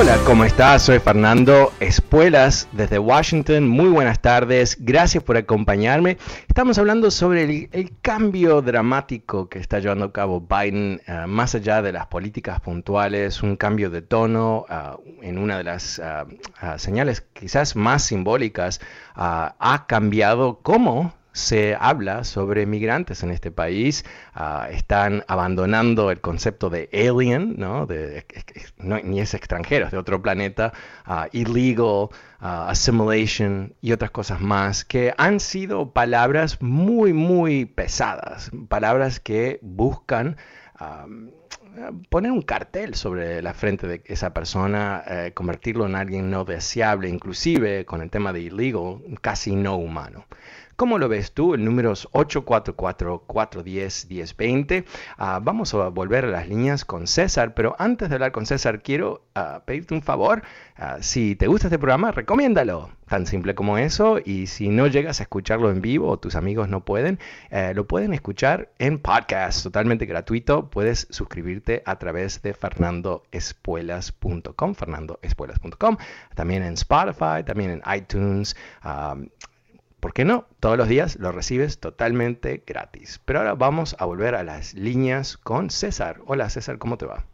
Hola, ¿cómo estás? Soy Fernando Espuelas desde Washington. Muy buenas tardes. Gracias por acompañarme. Estamos hablando sobre el, cambio dramático que está llevando a cabo Biden, uh, más allá de las políticas puntuales, un cambio de tono uh, en una de las uh, señales quizás más simbólicas. ha cambiado cómo se habla sobre migrantes en este país. Ah, están abandonando el concepto de alien, ¿no? De, ni es extranjero, es de otro planeta, uh, illegal, ah, assimilation y otras cosas más, que han sido palabras muy, muy pesadas, palabras que buscan poner un cartel sobre la frente de esa persona, eh, convertirlo en alguien no deseable, inclusive con el tema de illegal, casi no humano. ¿Cómo lo ves tú? El número es 844-410-1020. Ah, vamos a volver a las líneas con César, pero antes de hablar con César, quiero ah, pedirte un favor. Ah, si te gusta este programa, recomiéndalo. Tan simple como eso. Y si no llegas a escucharlo en vivo o tus amigos no pueden, eh, lo pueden escuchar en podcast, totalmente gratuito. Puedes suscribirte a través de fernandoespuelas.com, fernandoespuelas.com, también en Spotify, también en iTunes. ¿Por qué no? Todos los días lo recibes totalmente gratis. Pero ahora vamos a volver a las líneas con César. Hola César, ¿cómo te va?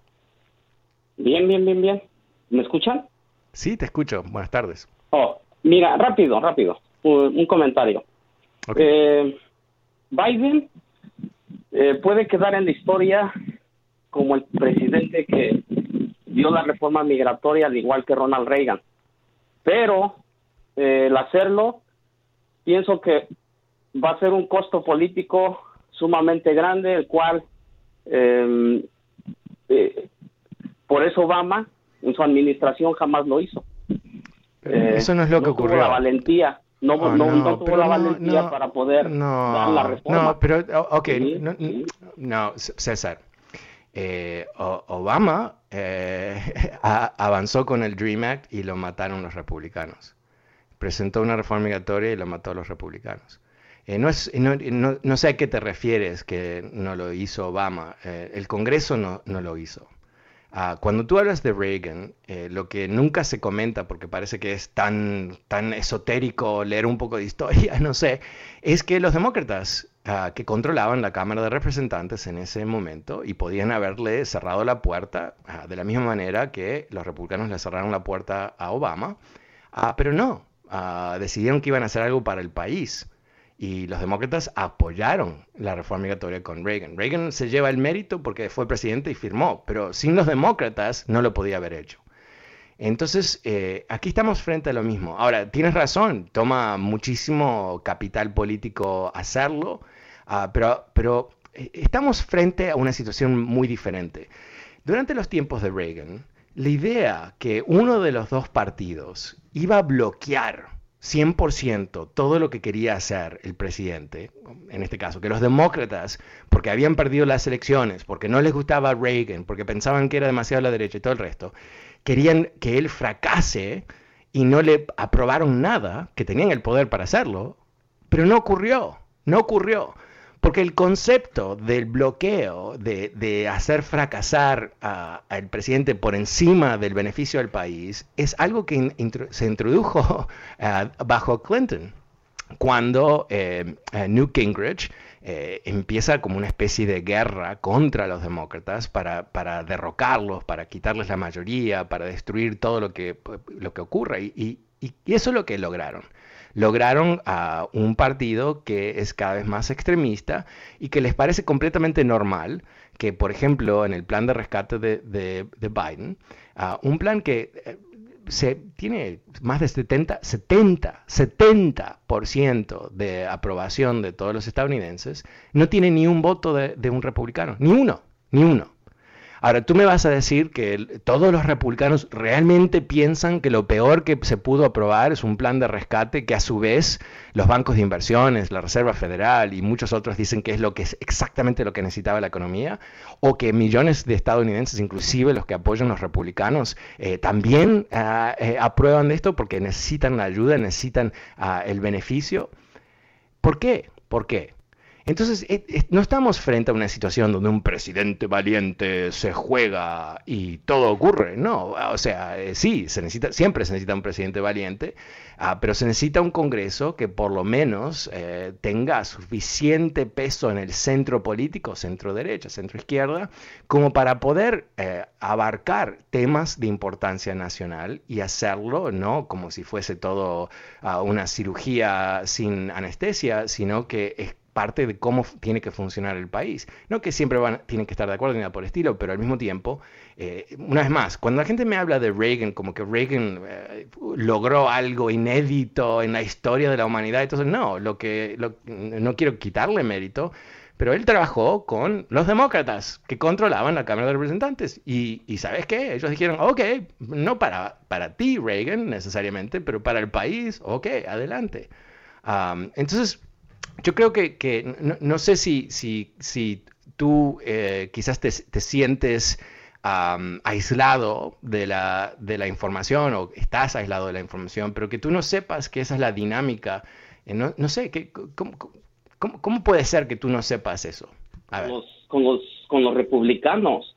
Bien, bien, bien, bien. ¿Me escuchan? Sí, te escucho. Buenas tardes. Oh, mira, rápido, rápido. Un, comentario. Eh, Biden eh, puede quedar en la historia como el presidente que dio la reforma migratoria al igual que Ronald Reagan. Pero eh, el hacerlo pienso que va a ser un costo político sumamente grande, el cual em, eh, por eso Obama en su administración jamás lo hizo. Eh, eso no es lo que ocurrió. la valentía. No, oh, no, tuvo la valentía para poder dar la reforma. No, pero, ok, no, César. Eh, Obama avanzó con el Dream Act y lo mataron los republicanos presentó una reforma migratoria y la mató a los republicanos. Eh, no, es, no, no, sé a qué te refieres que no lo hizo Obama. Eh, el Congreso no, no lo hizo. Ah, cuando tú hablas de Reagan, eh, lo que nunca se comenta, porque parece que es tan, tan esotérico leer un poco de historia, no sé, es que los demócratas ah, que controlaban la Cámara de Representantes en ese momento y podían haberle cerrado la puerta ah, de la misma manera que los republicanos le cerraron la puerta a Obama, pero no, Ah, decidieron que iban a hacer algo para el país. Y los demócratas apoyaron la reforma migratoria con Reagan. Reagan se lleva el mérito porque fue presidente y firmó, pero sin los demócratas no lo podía haber hecho. Entonces, eh, aquí estamos frente a lo mismo. Ahora, tienes razón, toma muchísimo capital político hacerlo, ah, pero, eh, estamos frente a una situación muy diferente. Durante los tiempos de Reagan, la idea que uno de los dos partidos iba a bloquear 100% todo lo que quería hacer el presidente, en este caso, que los demócratas, porque habían perdido las elecciones, porque no les gustaba Reagan, porque pensaban que era demasiado la derecha y todo el resto, querían que él fracase y no le aprobaron nada, que tenían el poder para hacerlo, pero no ocurrió, no ocurrió. Porque el concepto del bloqueo, de, hacer fracasar al presidente por encima del beneficio del país, es algo que se introdujo bajo Clinton, cuando eh, Newt Gingrich eh, empieza como una especie de guerra contra los demócratas para, para, derrocarlos, para quitarles la mayoría, para destruir todo lo que, lo que ocurra. Y, y, eso es lo que lograron. Lograron a un partido que es cada vez más extremista y que les parece completamente normal que, por ejemplo, en el plan de rescate de, de, Biden, un plan que eh, se tiene más de 70, 70, 70% de aprobación de todos los estadounidenses, no tiene ni un voto de un republicano, ni uno, ni uno. Ahora, tú me vas a decir que todos los republicanos realmente piensan que lo peor que se pudo aprobar es un plan de rescate que a su vez los bancos de inversiones, la Reserva Federal y muchos otros dicen que es lo que es exactamente lo que necesitaba la economía, o que millones de estadounidenses, inclusive los que apoyan los republicanos, eh, también ah, eh, aprueban de esto porque necesitan la ayuda, necesitan ah, el beneficio. ¿Por qué? ¿Por qué? Entonces, eh, eh, no estamos frente a una situación donde un presidente valiente se juega y todo ocurre, no, o sea, eh, sí, se necesita, siempre se necesita un presidente valiente, ah, pero se necesita un Congreso que por lo menos tenga suficiente peso en el centro político, centro derecha, centro izquierda, como para poder abarcar temas de importancia nacional y hacerlo no como si fuese todo ah, una cirugía sin anestesia, sino que es parte de cómo tiene que funcionar el país. No que siempre van, tienen que estar de acuerdo ni nada por el estilo, pero al mismo tiempo, eh, una vez más, cuando la gente me habla de Reagan, como que Reagan eh, logró algo inédito en la historia de la humanidad, entonces no, lo que no quiero quitarle mérito, pero él trabajó con los demócratas que controlaban la Cámara de Representantes. Y, ¿sabes qué? Ellos dijeron, ok, no para, para ti, Reagan, necesariamente, pero para el país, ok, adelante. entonces, yo creo que, no, sé si, si, si tú eh, quizás te, sientes aislado de la, de la información o estás aislado de la información, pero que tú no sepas que esa es la dinámica. Eh, no, no, sé, que, ¿cómo, cómo, puede ser que tú no sepas eso? Con, los, con, los, republicanos,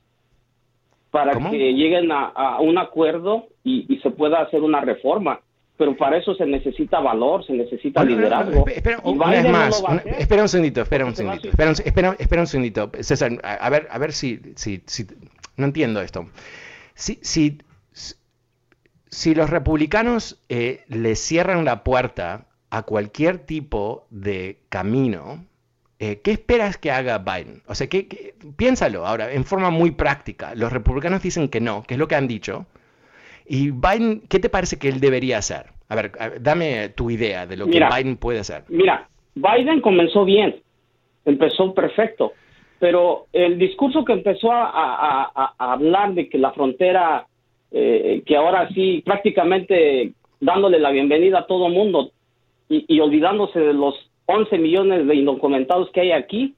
para que lleguen a, un acuerdo y, y se pueda hacer una reforma pero para eso se necesita valor, se necesita liderazgo. espera, una vez más, espera un segundito, espera un segundito, espera un, espera, espera un segundito, César, a, ver, a ver si, si, si, no entiendo esto. Si, si, si los republicanos eh, le cierran la puerta a cualquier tipo de camino, eh, ¿qué esperas que haga Biden? O sea, ¿qué, piénsalo ahora, en forma muy práctica. Los republicanos dicen que no, que es lo que han dicho. Y Biden, ¿qué te parece que él debería hacer? A ver, dame tu idea de lo que Biden puede hacer. Mira, Biden comenzó bien, empezó perfecto, pero el discurso que empezó a, hablar de que la frontera, eh, que ahora sí, prácticamente dándole la bienvenida a todo mundo y, y olvidándose de los 11 millones de indocumentados que hay aquí,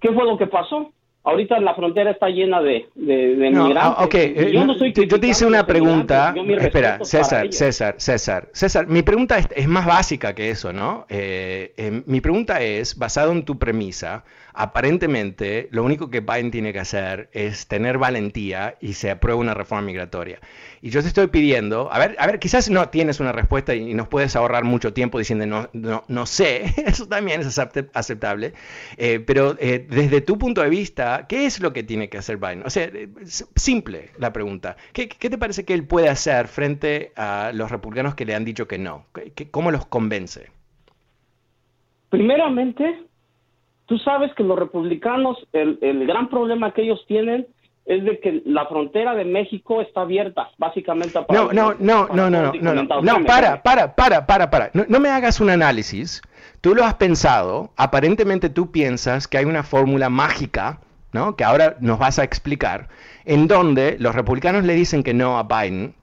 ¿qué fue lo que pasó? Ahorita la frontera está llena de, de, no, migrantes. Ah, okay. yo, no yo, te hice una pregunta. Espera, César, César, César, César. Mi pregunta es, más básica que eso, ¿no? Eh, eh, mi pregunta es, basado en tu premisa, aparentemente lo único que Biden tiene que hacer es tener valentía y se aprueba una reforma migratoria. Y yo te estoy pidiendo, a ver, a ver, quizás no tienes una respuesta y nos puedes ahorrar mucho tiempo diciendo no, no, no sé, eso también es aceptable, eh, pero eh, desde tu punto de vista, ¿qué es lo que tiene que hacer Biden? O sea, eh, simple la pregunta. ¿Qué, ¿Qué, te parece que él puede hacer frente a los republicanos que le han dicho que no? ¿Cómo los convence? Primeramente, Tú sabes que los republicanos, el, gran problema que ellos tienen es de que la frontera de México está abierta, básicamente. Para no, no, no, no, no, no, no, no, para, para, para, para, para. No, no me hagas un análisis. Tú lo has pensado. Aparentemente tú piensas que hay una fórmula mágica, ¿no? Que ahora nos vas a explicar, en donde los republicanos le dicen que no a Biden,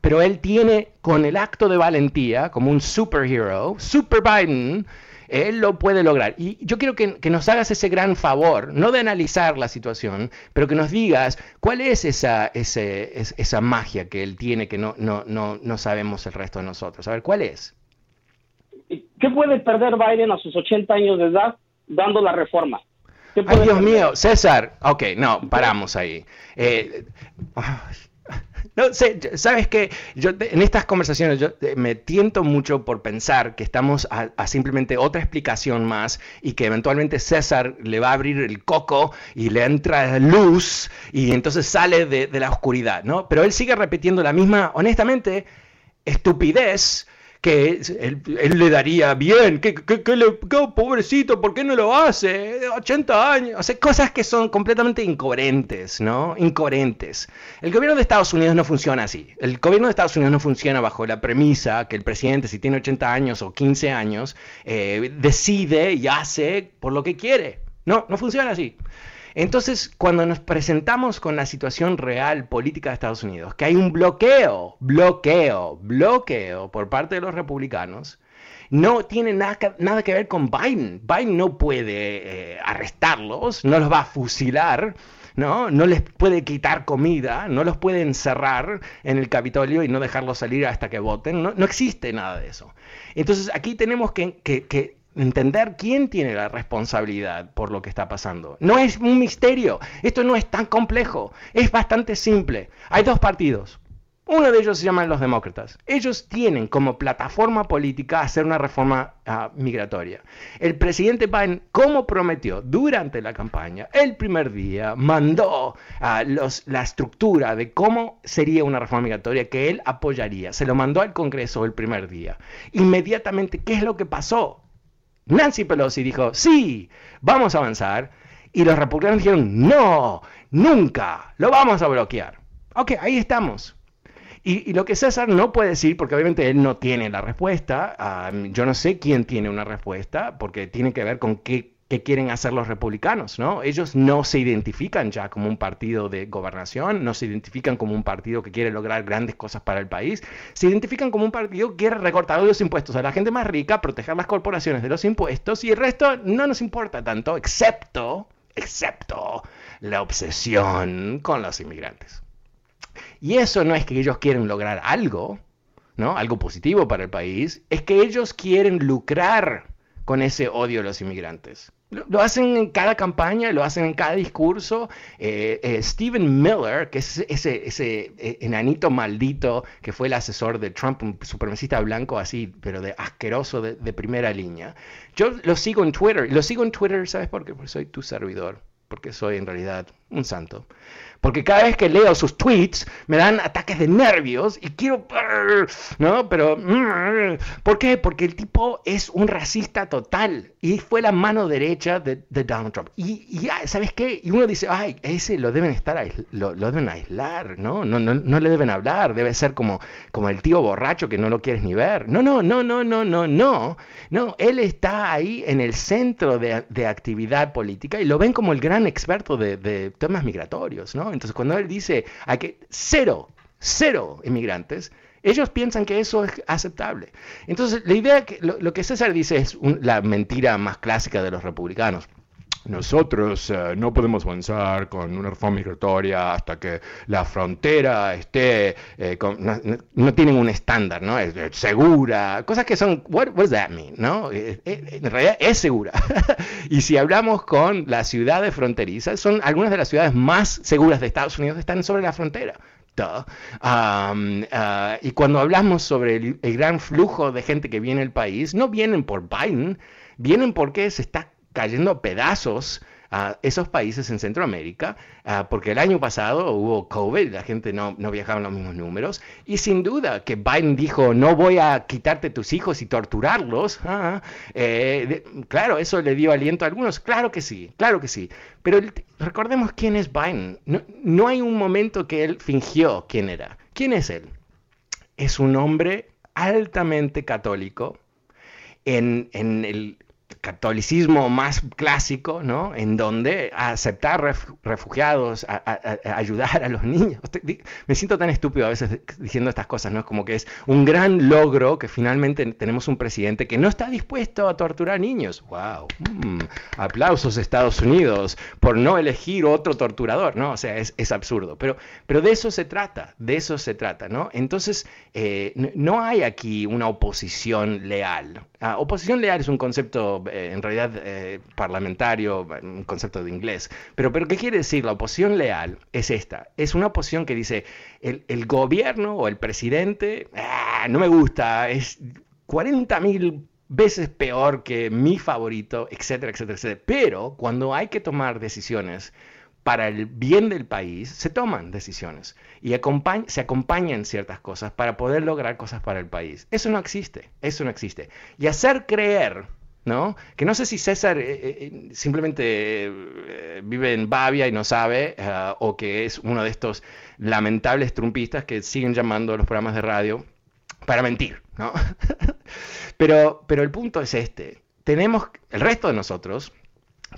pero él tiene con el acto de valentía, como un superhero, Super Biden, él lo puede lograr. Y yo quiero que, nos hagas ese gran favor, no de analizar la situación, pero que nos digas cuál es esa, esa magia que él tiene que no, no, no, no sabemos el resto de nosotros. A ver, ¿cuál es? ¿Qué puede perder Biden a sus 80 años de edad dando la reforma? Ay, Dios mío, César, ok, no, paramos ahí. Eh, No sé, sabes que yo en estas conversaciones yo me tiento mucho por pensar que estamos a, simplemente otra explicación más y que eventualmente César le va a abrir el coco y le entra luz y entonces sale de, de la oscuridad, ¿no? Pero él sigue repitiendo la misma, honestamente, estupidez que él, le daría bien, que, pobrecito, ¿por qué no lo hace? 80 años, o sea, cosas que son completamente incoherentes, ¿no? Incoherentes. El gobierno de Estados Unidos no funciona así. El gobierno de Estados Unidos no funciona bajo la premisa que el presidente, si tiene 80 años o 15 años, eh, decide y hace por lo que quiere. No, no funciona así. Entonces, cuando nos presentamos con la situación real política de Estados Unidos, que hay un bloqueo, bloqueo, bloqueo por parte de los republicanos, no tiene nada que, nada que ver con Biden. Biden no puede eh, arrestarlos, no los va a fusilar. ¿no? No les puede quitar comida, no los puede encerrar en el Capitolio y no dejarlos salir hasta que voten. No, no existe nada de eso. Entonces aquí tenemos que, que entender quién tiene la responsabilidad por lo que está pasando. No es un misterio, esto no es tan complejo, es bastante simple. Hay dos partidos. Uno de ellos se llaman los demócratas. Ellos tienen como plataforma política hacer una reforma ah, migratoria. El presidente Biden, como prometió durante la campaña, el primer día mandó a los, la estructura de cómo sería una reforma migratoria que él apoyaría. Se lo mandó al Congreso el primer día. Inmediatamente, ¿qué es lo que pasó? Nancy Pelosi dijo, sí, vamos a avanzar. Y los republicanos dijeron, no, nunca, lo vamos a bloquear. Ok, ahí estamos. Y, lo que César no puede decir, porque obviamente él no tiene la respuesta, ah, yo no sé quién tiene una respuesta, porque tiene que ver con qué que quieren hacer los republicanos, ¿no? Ellos no se identifican ya como un partido de gobernación, no se identifican como un partido que quiere lograr grandes cosas para el país, se identifican como un partido que quiere recortar los impuestos a la gente más rica, proteger las corporaciones de los impuestos y el resto no nos importa tanto, excepto, excepto la obsesión con los inmigrantes. Y eso no es que ellos quieren lograr algo, ¿no? Algo positivo para el país, es que ellos quieren lucrar con ese odio a los inmigrantes. Lo, hacen en cada campaña, lo hacen en cada discurso. Eh, eh, Stephen Miller, que es ese, ese eh, enanito maldito que fue el asesor de Trump, un supremacista blanco así, pero de asqueroso de, de primera línea. Yo lo sigo en Twitter. Lo sigo en Twitter, ¿sabes por qué? Porque soy tu servidor. Porque soy en realidad un santo. Porque cada vez que leo sus tweets me dan ataques de nervios y quiero... ¿No? Pero... ¿Por qué? Porque el tipo es un racista total y fue la mano derecha de, Donald Trump. Y, ¿sabes qué? Y uno dice, ay, ese lo deben estar, lo, deben aislar, ¿no? No, ¿no? no le deben hablar, debe ser como, como el tío borracho que no lo quieres ni ver. No, no, no, no, no, no, no. No, él está ahí en el centro de, actividad política y lo ven como el gran experto de, de migratorios, ¿no? Entonces, cuando él dice hay que cero, cero inmigrantes, ellos piensan que eso es aceptable. Entonces, la idea que lo, que César dice es la mentira más clásica de los republicanos. Nosotros eh, no podemos avanzar con una reforma migratoria hasta que la frontera esté, eh, no, tienen un estándar, ¿no? Es, segura, cosas que son, what, what does that mean, ¿no? Eh, en realidad es segura. y si hablamos con las ciudades fronterizas, son algunas de las ciudades más seguras de Estados Unidos están sobre la frontera. Um, uh, y cuando hablamos sobre el, el gran flujo de gente que viene al país, no vienen por Biden, vienen porque se está cayendo pedazos a esos países en Centroamérica, porque el año pasado hubo COVID, la gente no, no viajaba en los mismos números, y sin duda que Biden dijo, no voy a quitarte tus hijos y torturarlos, ah, eh, claro, eso le dio aliento a algunos, claro que sí, claro que sí, pero recordemos quién es Biden, no, no hay un momento que él fingió quién era, ¿quién es él? Es un hombre altamente católico, en, en, el, catolicismo más clásico, ¿no? En donde aceptar refugiados, ayudar a los niños. Me siento tan estúpido a veces diciendo estas cosas, ¿no? Como que es un gran logro que finalmente tenemos un presidente que no está dispuesto a torturar niños. ¡Wow! Mm, aplausos Estados Unidos por no elegir otro torturador, ¿no? O sea, es, absurdo. Pero, pero de eso se trata, de eso se trata, ¿no? Entonces, eh, no hay aquí una oposición leal. Ah, oposición leal es un concepto eh, en realidad eh, parlamentario, un concepto de inglés. Pero, pero ¿qué quiere decir? La oposición leal es esta. Es una oposición que dice, el, gobierno o el presidente, ah, no me gusta, es 40 mil veces peor que mi favorito, etcétera, etcétera, etcétera. Pero cuando hay que tomar decisiones para el bien del país, se toman decisiones y se acompañan ciertas cosas para poder lograr cosas para el país. Eso no existe, eso no existe. Y hacer creer, ¿no? Que no sé si César eh, eh, eh, simplemente vive en Bavia y no sabe, o que es uno de estos lamentables trumpistas que siguen llamando a los programas de radio para mentir, ¿no? pero, pero el punto es este. Tenemos, el resto de nosotros,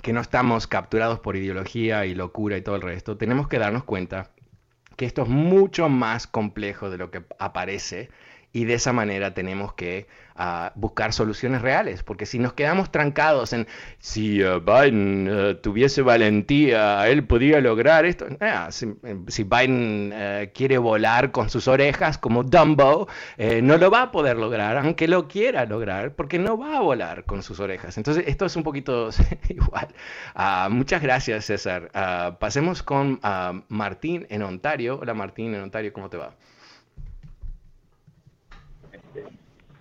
que no estamos capturados por ideología y locura y todo el resto, tenemos que darnos cuenta que esto es mucho más complejo de lo que aparece y de esa manera tenemos que ah, buscar soluciones reales, porque si nos quedamos trancados en si uh, Biden uh, tuviese valentía, él podría lograr esto, ah, si, Biden quiere volar con sus orejas como Dumbo, eh, no lo va a poder lograr, aunque lo quiera lograr, porque no va a volar con sus orejas. Entonces, esto es un poquito igual. Ah, muchas gracias, César. pasemos con Martín en Ontario. Hola Martín en Ontario, ¿cómo te va?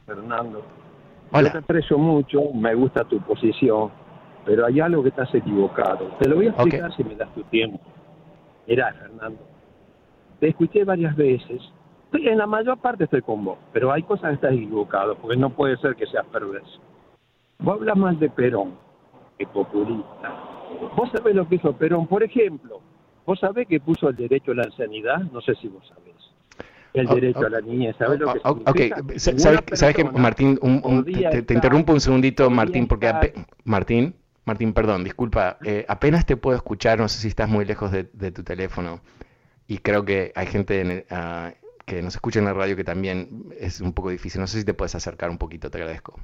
Fernando. Hola. Yo te aprecio mucho, me gusta tu posición, pero hay algo que estás equivocado. Te lo voy a explicar si me das tu tiempo. Mira, Fernando, te escuché varias veces. En la mayor parte estoy con vos, pero hay cosas que estás equivocado, porque no puede ser que seas perverso. Vos hablas más de Perón que populista. Vos sabés lo que hizo Perón, por ejemplo. Vos sabés que puso el derecho a la sanidad, no sé si vos sabés el derecho a la niñez. ¿Sabes lo que significa? Ok, ¿sabes, que Martín, te, interrumpo un segundito, Martín, porque Martín, Martín, perdón, disculpa, eh, apenas te puedo escuchar, no sé si estás muy lejos de, tu teléfono y creo que hay gente ah, que nos escucha en la radio que también es un poco difícil. No sé si te puedes acercar un poquito, te agradezco.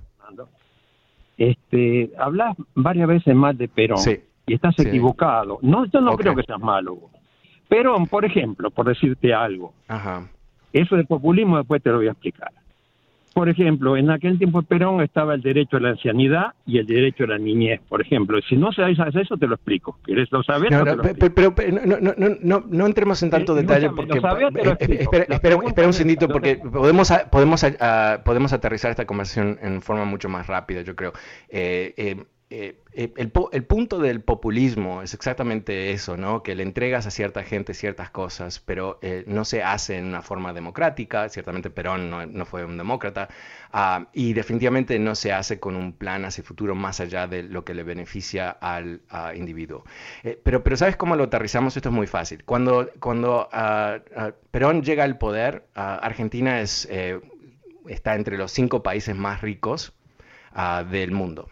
Este, hablas varias veces más de Perón y estás equivocado. No, yo no creo que seas malo. Perón, por ejemplo, por decirte algo, Ajá. Eso de populismo después te lo voy a explicar. Por ejemplo, en aquel tiempo de Perón estaba el derecho a la ancianidad y el derecho a la niñez, por ejemplo. Si no sabes eso, te lo explico. ¿Quieres lo saber? No, pero, no, no, no, entremos en tanto detalle porque... espera, un segundito porque podemos, podemos, podemos aterrizar esta conversación en forma mucho más rápida, yo creo. Eh, eh, el, punto del populismo es exactamente eso, ¿no? Que le entregas a cierta gente ciertas cosas, pero eh, no se hace en una forma democrática. Ciertamente Perón no, fue un demócrata. Ah, y definitivamente no se hace con un plan hacia el futuro más allá de lo que le beneficia al individuo. pero, ¿sabes cómo lo aterrizamos? Esto es muy fácil. Cuando, cuando ah, ah, Perón llega al poder, Argentina es, está entre los cinco países más ricos del mundo.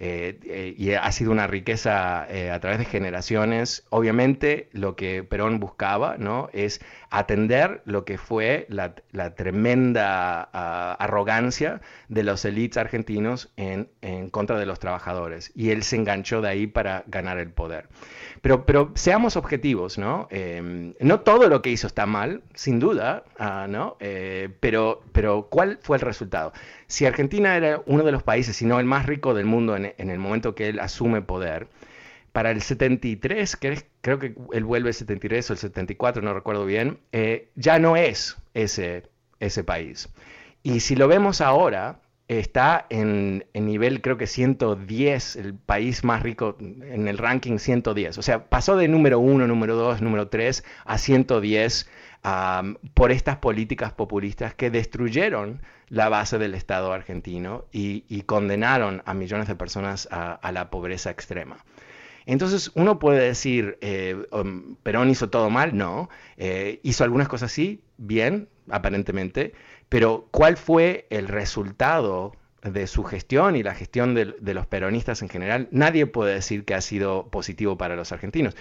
Eh, y ha sido una riqueza eh, a través de generaciones. Obviamente lo que Perón buscaba ¿no? es atender lo que fue la, tremenda ah, arrogancia de los elites argentinos en, contra de los trabajadores. Y él se enganchó de ahí para ganar el poder. Pero, pero seamos objetivos, ¿no? Em, no todo lo que hizo está mal, sin duda, ah, ¿no? pero, pero ¿cuál fue el resultado? Si Argentina era uno de los países, si no el más rico del mundo en, el momento que él asume poder, para el 73, que creo que él vuelve el 73 o el 74, no recuerdo bien, eh, ya no es ese, país. Y si lo vemos ahora, está en, en, nivel creo que 110, el país más rico en el ranking 110. O sea, pasó de número 1, número 2, número 3 a 110 por estas políticas populistas que destruyeron la base del Estado argentino y, condenaron a millones de personas a, la pobreza extrema. Entonces uno puede decir, eh, um, Perón hizo todo mal, no, eh, hizo algunas cosas sí, bien, aparentemente, pero ¿cuál fue el resultado de su gestión y la gestión de, los peronistas en general, nadie puede decir que ha sido positivo para los argentinos.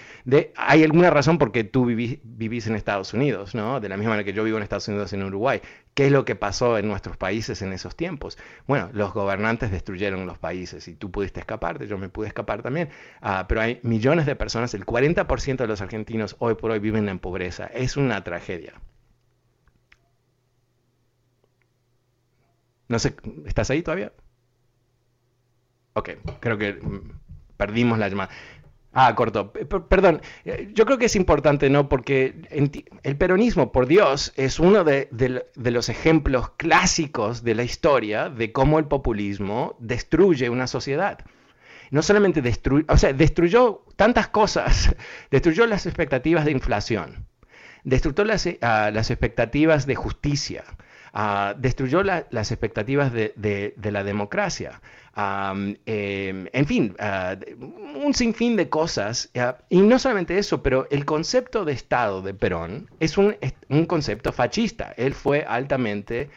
Hay alguna razón por qué tú vivís en Estados Unidos, ¿no? De la misma manera que yo vivo en Estados Unidos en Uruguay. ¿Qué es lo que pasó en nuestros países en esos tiempos? Bueno, los gobernantes destruyeron los países y tú pudiste escaparte, yo me pude escapar también. Ah, pero hay millones de personas, el 40% de los argentinos hoy por hoy viven en pobreza. Es una tragedia. No sé, ¿estás ahí todavía? Ok, creo que perdimos la llamada. Ah, corto. Perdón, eh, yo creo que es importante, ¿no? Porque el peronismo, por Dios, es uno de, los ejemplos clásicos de la historia de cómo el populismo destruye una sociedad. No solamente destruyó, o sea, destruyó tantas cosas, destruyó las expectativas de inflación, destruyó las, ah, expectativas de justicia, ah, destruyó las expectativas de la democracia, Em, en fin, ah, un sinfín de cosas. y no solamente eso, pero el concepto de Estado de Perón es un, un concepto fascista. Él fue altamente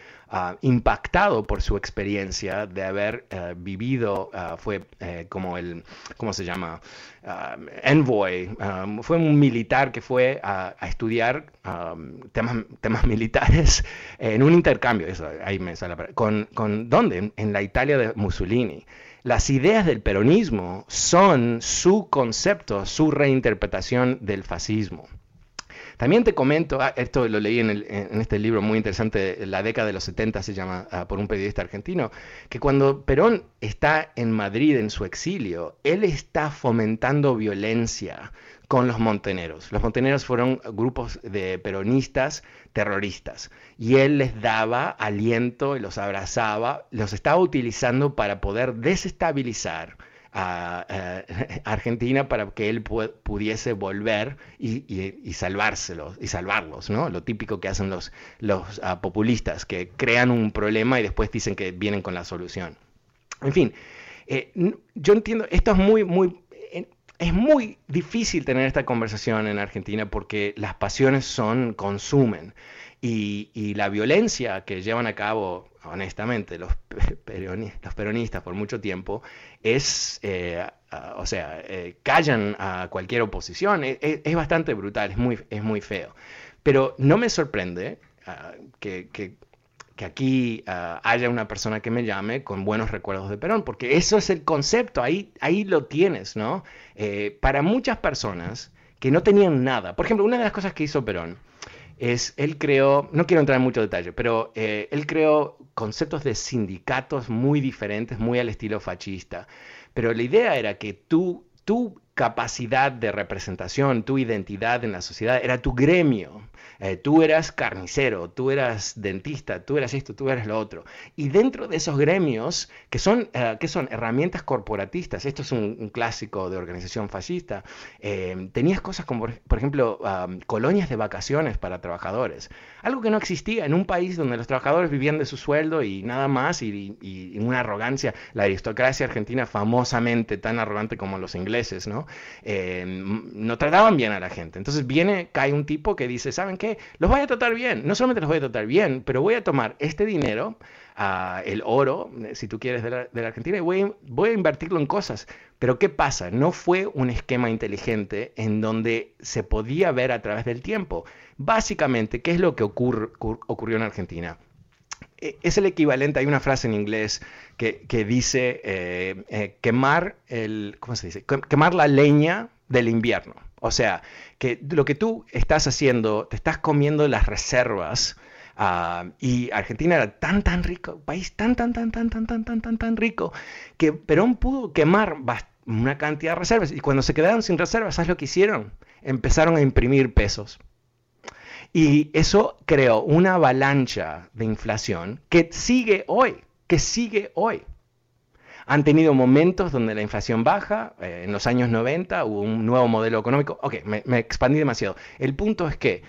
Impactado por su experiencia de haber eh, vivido, ah, fue eh, como el, ¿cómo se llama? Ah, envoy, fue un militar que fue a, estudiar temas, temas militares en un intercambio, eso, ahí me sale, con, con ¿dónde? En la Italia de Mussolini. Las ideas del peronismo son su concepto, su reinterpretación del fascismo. También te comento, ah, esto lo leí en, este libro muy interesante, La década de los 70 se llama, ah, por un periodista argentino, que cuando Perón está en Madrid en su exilio, él está fomentando violencia con los monteneros. Los monteneros fueron grupos de peronistas terroristas y él les daba aliento y los abrazaba, los estaba utilizando para poder desestabilizar a, Argentina para que él pudiese volver y, salvárselos y salvarlos, ¿no? Lo típico que hacen los, los ah, populistas, que crean un problema y después dicen que vienen con la solución. En fin, eh, yo entiendo, esto es muy, muy, es muy difícil tener esta conversación en Argentina porque las pasiones son, consumen. Y, la violencia que llevan a cabo honestamente, los, peronistas por mucho tiempo es, eh, o sea, eh, callan a cualquier oposición. E, e, es, bastante brutal, es muy, es muy feo. Pero no me sorprende ah, que, aquí ah, haya una persona que me llame con buenos recuerdos de Perón, porque eso es el concepto, ahí, ahí lo tienes, ¿no? Eh, para muchas personas que no tenían nada, por ejemplo, una de las cosas que hizo Perón, es, él creó, no quiero entrar en mucho detalle, pero él creó conceptos de sindicatos muy diferentes, muy al estilo fascista. Pero la idea era que tú, tu capacidad de representación, tu identidad en la sociedad era tu gremio. Eh, tú eras carnicero, tú eras dentista, tú eras esto, tú eras lo otro. Y dentro de esos gremios, que son, eh, que son herramientas corporatistas, esto es un, clásico de organización fascista, eh, tenías cosas como, por ejemplo, colonias de vacaciones para trabajadores. Algo que no existía en un país donde los trabajadores vivían de su sueldo y nada más, y, y una arrogancia, la aristocracia argentina famosamente tan arrogante como los ingleses, ¿no? No trataban bien a la gente. Entonces viene, cae un tipo que dice, ¿saben qué? Los voy a tratar bien, no solamente los voy a tratar bien, pero voy a tomar este dinero, uh, el oro, si tú quieres, de la, Argentina, y voy a invertirlo en cosas. Pero ¿qué pasa? No fue un esquema inteligente en donde se podía ver a través del tiempo. Básicamente, ¿qué es lo que ocurrió en Argentina? E, es el equivalente, hay una frase en inglés que, que dice eh, eh, quemar el, ¿cómo se dice? Quemar la leña del invierno. O sea, que lo que tú estás haciendo, te estás comiendo las reservas. Uh, y Argentina era tan, tan rico, país tan, tan, tan, tan, tan, tan, tan, tan, tan rico, que Perón pudo quemar una cantidad de reservas. Y cuando se quedaron sin reservas, ¿sabes lo que hicieron? Empezaron a imprimir pesos. Y eso creó una avalancha de inflación que sigue hoy, que sigue hoy han tenido momentos donde la inflación baja, eh, en los años 90 hubo un nuevo modelo económico, ok, me, expandí demasiado. El punto es que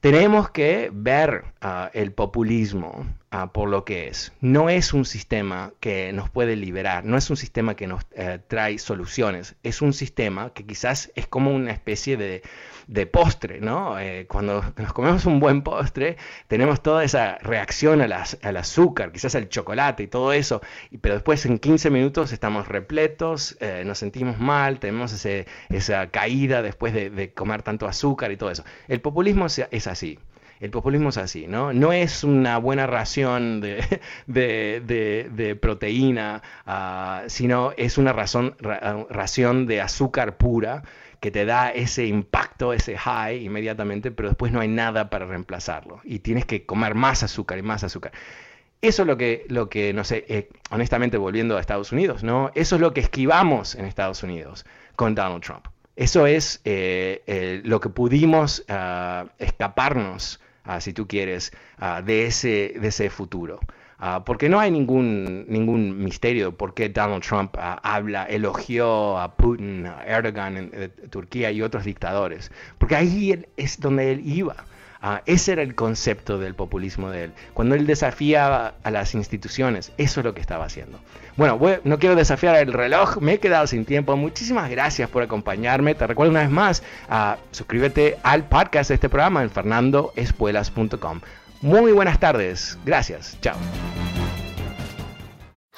tenemos que ver ah, el populismo ah, por lo que es. No es un sistema que nos puede liberar, no es un sistema que nos eh, trae soluciones, es un sistema que quizás es como una especie de de postre, ¿no? Eh, cuando nos comemos un buen postre, tenemos toda esa reacción al, azúcar, quizás al chocolate y todo eso, pero después en 15 minutos estamos repletos, eh, nos sentimos mal, tenemos esa caída después de, comer tanto azúcar y todo eso. El populismo es, así. El populismo es así, ¿no? No es una buena ración de, proteína, ah, sino es una razón, ración de azúcar pura que te da ese impacto, ese high inmediatamente, pero después no hay nada para reemplazarlo. Y tienes que comer más azúcar y más azúcar. Eso es lo que, lo que no sé, eh, honestamente volviendo a Estados Unidos, ¿no? Eso es lo que esquivamos en Estados Unidos con Donald Trump. Eso es eh, lo que pudimos ah, escaparnos, ah, si tú quieres, ah, de, ese, de ese futuro. porque no hay ningún, ningún misterio por qué Donald Trump habla, elogió a Putin, a Erdogan en, en, Turquía y otros dictadores. Porque ahí es donde él iba. Ah, ese era el concepto del populismo de él. Cuando él desafiaba a las instituciones, eso es lo que estaba haciendo. Bueno, no quiero desafiar el reloj, me he quedado sin tiempo. Muchísimas gracias por acompañarme. Te recuerdo una vez más, a suscríbete al podcast de este programa en fernandoespuelas.com. Muy buenas tardes. Gracias. Chao.